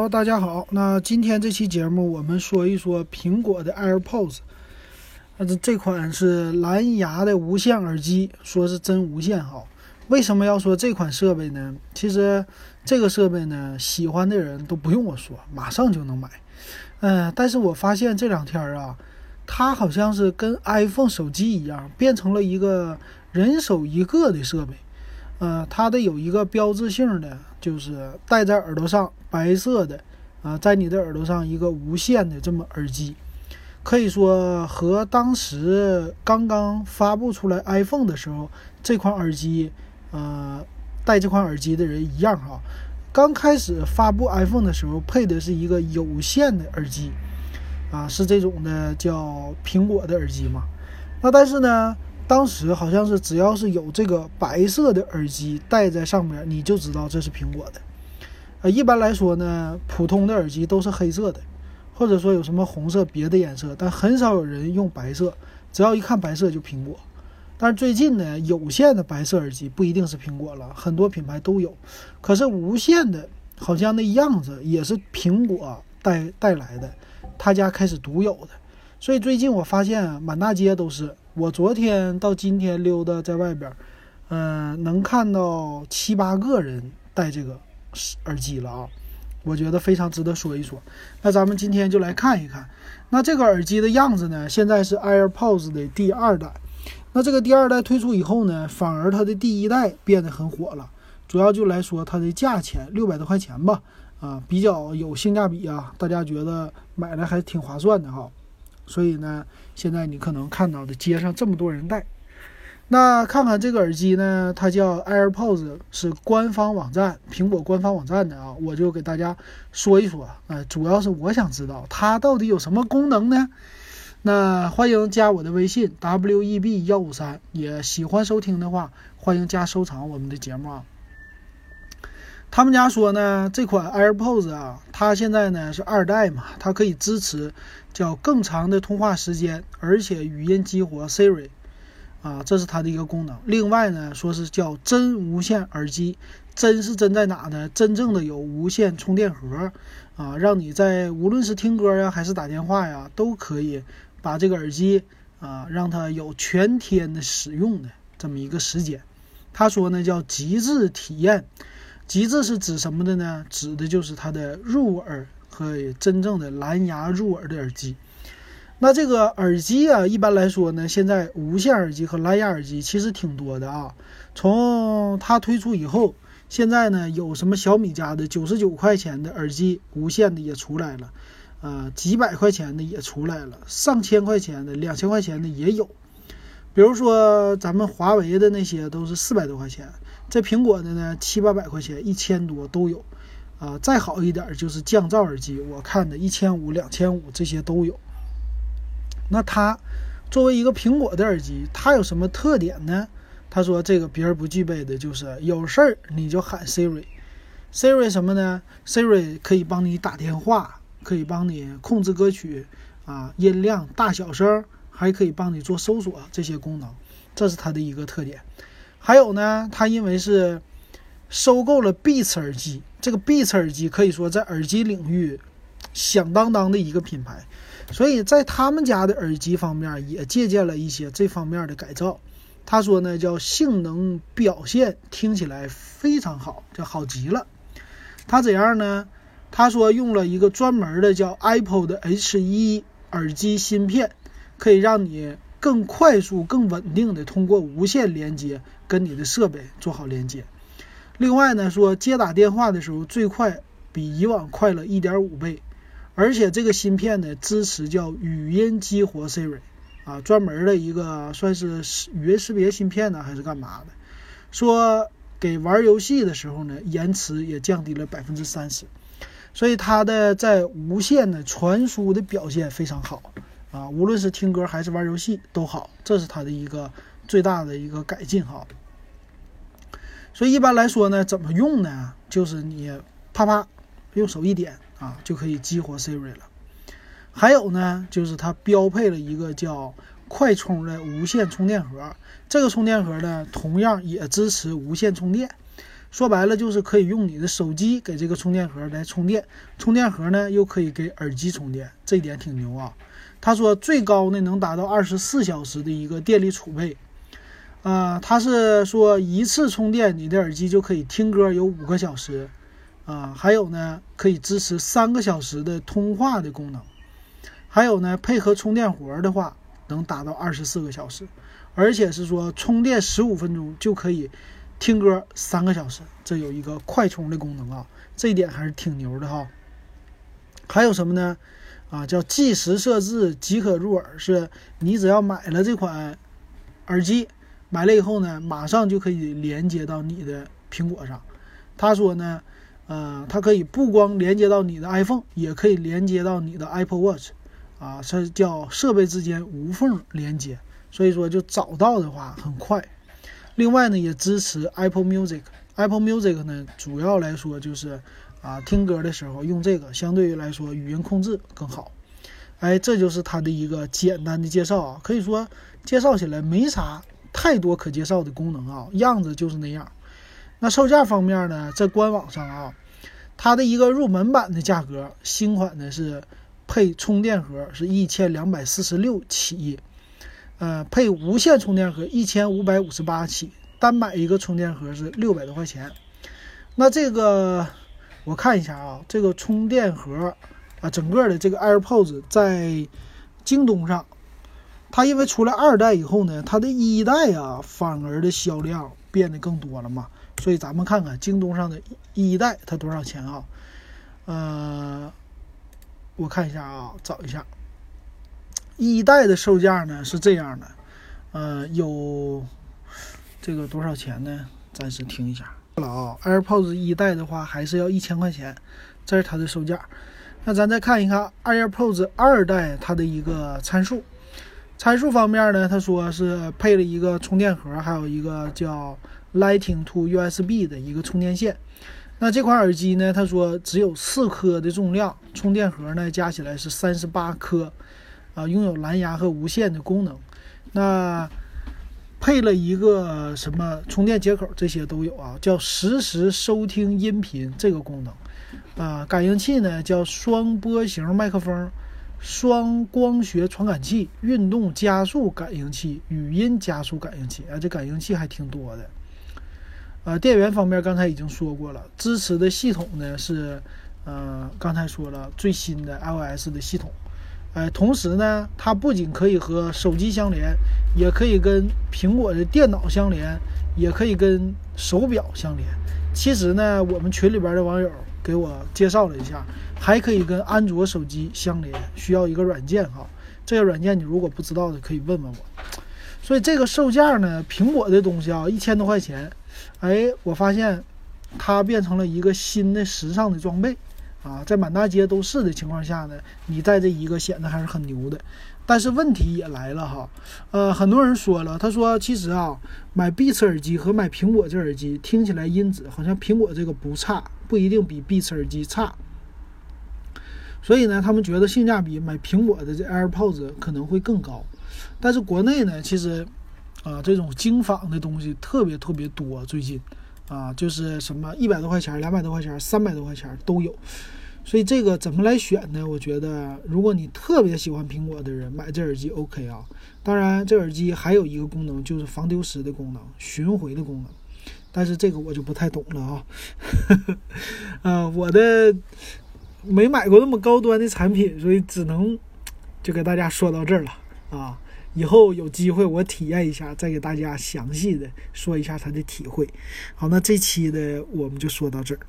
好，大家好。那今天这期节目，我们说一说苹果的 AirPods。那这这款是蓝牙的无线耳机，说是真无线哈。为什么要说这款设备呢？其实这个设备呢，喜欢的人都不用我说，马上就能买。嗯，但是我发现这两天啊，它好像是跟 iPhone 手机一样，变成了一个人手一个的设备。呃，它的有一个标志性的，就是戴在耳朵上，白色的，啊，在你的耳朵上一个无线的这么耳机，可以说和当时刚刚发布出来 iPhone 的时候这款耳机，呃，戴这款耳机的人一样哈。刚开始发布 iPhone 的时候配的是一个有线的耳机，啊，是这种的叫苹果的耳机嘛。那但是呢？当时好像是只要是有这个白色的耳机戴在上面，你就知道这是苹果的。呃，一般来说呢，普通的耳机都是黑色的，或者说有什么红色别的颜色，但很少有人用白色。只要一看白色就苹果。但是最近呢，有线的白色耳机不一定是苹果了，很多品牌都有。可是无线的，好像那样子也是苹果带带来的，他家开始独有的。所以最近我发现啊，满大街都是。我昨天到今天溜达在外边，嗯，能看到七八个人戴这个耳机了啊，我觉得非常值得说一说。那咱们今天就来看一看，那这个耳机的样子呢？现在是 AirPods 的第二代。那这个第二代推出以后呢，反而它的第一代变得很火了。主要就来说它的价钱，六百多块钱吧，啊，比较有性价比啊，大家觉得买的还挺划算的哈。所以呢，现在你可能看到的街上这么多人戴，那看看这个耳机呢，它叫 AirPods，是官方网站，苹果官方网站的啊，我就给大家说一说，呃，主要是我想知道它到底有什么功能呢？那欢迎加我的微信 web 幺五三，也喜欢收听的话，欢迎加收藏我们的节目啊。他们家说呢，这款 AirPods 啊，它现在呢是二代嘛，它可以支持叫更长的通话时间，而且语音激活 Siri，啊，这是它的一个功能。另外呢，说是叫真无线耳机，真是真在哪呢？真正的有无线充电盒，啊，让你在无论是听歌呀，还是打电话呀，都可以把这个耳机啊，让它有全天的使用的这么一个时间。他说呢，叫极致体验。极致是指什么的呢？指的就是它的入耳和真正的蓝牙入耳的耳机。那这个耳机啊，一般来说呢，现在无线耳机和蓝牙耳机其实挺多的啊。从它推出以后，现在呢，有什么小米家的九十九块钱的耳机无线的也出来了，呃，几百块钱的也出来了，上千块钱的、两千块钱的也有。比如说咱们华为的那些都是四百多块钱。这苹果的呢，七八百块钱，一千多都有，啊，再好一点就是降噪耳机，我看的一千五、两千五这些都有。那它作为一个苹果的耳机，它有什么特点呢？他说这个别人不具备的就是有事儿你就喊 Siri，Siri 什么呢？Siri 可以帮你打电话，可以帮你控制歌曲啊，音量大小声，还可以帮你做搜索这些功能，这是它的一个特点。还有呢，它因为是收购了 Beats 耳机，这个 Beats 耳机可以说在耳机领域响当当的一个品牌，所以在他们家的耳机方面也借鉴了一些这方面的改造。他说呢，叫性能表现听起来非常好，就好极了。他怎样呢？他说用了一个专门的叫 Apple 的 H1 耳机芯片，可以让你。更快速、更稳定的通过无线连接跟你的设备做好连接。另外呢，说接打电话的时候最快比以往快了一点五倍，而且这个芯片呢支持叫语音激活 Siri，啊，专门的一个算是语音识别芯片呢还是干嘛的？说给玩游戏的时候呢延迟也降低了百分之三十，所以它的在无线的传输的表现非常好。啊，无论是听歌还是玩游戏都好，这是它的一个最大的一个改进哈。所以一般来说呢，怎么用呢？就是你啪啪用手一点啊，就可以激活 Siri 了。还有呢，就是它标配了一个叫快充的无线充电盒，这个充电盒呢，同样也支持无线充电。说白了就是可以用你的手机给这个充电盒来充电，充电盒呢又可以给耳机充电，这一点挺牛啊。他说最高呢能达到二十四小时的一个电力储备，啊，他是说一次充电你的耳机就可以听歌有五个小时，啊，还有呢可以支持三个小时的通话的功能，还有呢配合充电活的话能达到二十四个小时，而且是说充电十五分钟就可以。听歌三个小时，这有一个快充的功能啊，这一点还是挺牛的哈。还有什么呢？啊，叫即时设置即可入耳，是你只要买了这款耳机，买了以后呢，马上就可以连接到你的苹果上。他说呢，呃，它可以不光连接到你的 iPhone，也可以连接到你的 Apple Watch，啊，是叫设备之间无缝连接，所以说就找到的话很快。另外呢，也支持 Apple Music。Apple Music 呢，主要来说就是啊，听歌的时候用这个，相对于来说语音控制更好。哎，这就是它的一个简单的介绍啊，可以说介绍起来没啥太多可介绍的功能啊，样子就是那样。那售价方面呢，在官网上啊，它的一个入门版的价格，新款的是配充电盒是一千两百四十六起。呃，配无线充电盒一千五百五十八起，单买一个充电盒是六百多块钱。那这个我看一下啊，这个充电盒啊，整个的这个 AirPods 在京东上，它因为出来二代以后呢，它的一代啊反而的销量变得更多了嘛。所以咱们看看京东上的一代它多少钱啊？呃，我看一下啊，找一下。一代的售价呢是这样的，呃，有这个多少钱呢？暂时听一下了啊。AirPods 一代的话还是要一千块钱，这是它的售价。那咱再看一看 AirPods 二代它的一个参数。参数方面呢，他说是配了一个充电盒，还有一个叫 Lighting to USB 的一个充电线。那这款耳机呢，他说只有四颗的重量，充电盒呢加起来是三十八颗。啊，拥有蓝牙和无线的功能，那配了一个什么充电接口，这些都有啊，叫实时收听音频这个功能。啊，感应器呢叫双波形麦克风、双光学传感器、运动加速感应器、语音加速感应器啊，这感应器还挺多的。呃，电源方面刚才已经说过了，支持的系统呢是，呃，刚才说了最新的 iOS 的系统。哎，同时呢，它不仅可以和手机相连，也可以跟苹果的电脑相连，也可以跟手表相连。其实呢，我们群里边的网友给我介绍了一下，还可以跟安卓手机相连，需要一个软件哈。这个软件你如果不知道的，可以问问我。所以这个售价呢，苹果的东西啊，一千多块钱，哎，我发现它变成了一个新的时尚的装备。啊，在满大街都是的情况下呢，你带这一个显得还是很牛的。但是问题也来了哈，呃，很多人说了，他说其实啊，买 Beats 耳机和买苹果这耳机听起来音质好像苹果这个不差，不一定比 Beats 耳机差。所以呢，他们觉得性价比买苹果的这 AirPods 可能会更高。但是国内呢，其实啊，这种精仿的东西特别特别多，最近。啊，就是什么一百多块钱、两百多块钱、三百多块钱都有，所以这个怎么来选呢？我觉得，如果你特别喜欢苹果的人，买这耳机 OK 啊。当然，这耳机还有一个功能，就是防丢失的功能、巡回的功能，但是这个我就不太懂了啊。呃，我的没买过那么高端的产品，所以只能就给大家说到这儿了啊。以后有机会我体验一下，再给大家详细的说一下他的体会。好，那这期的我们就说到这儿。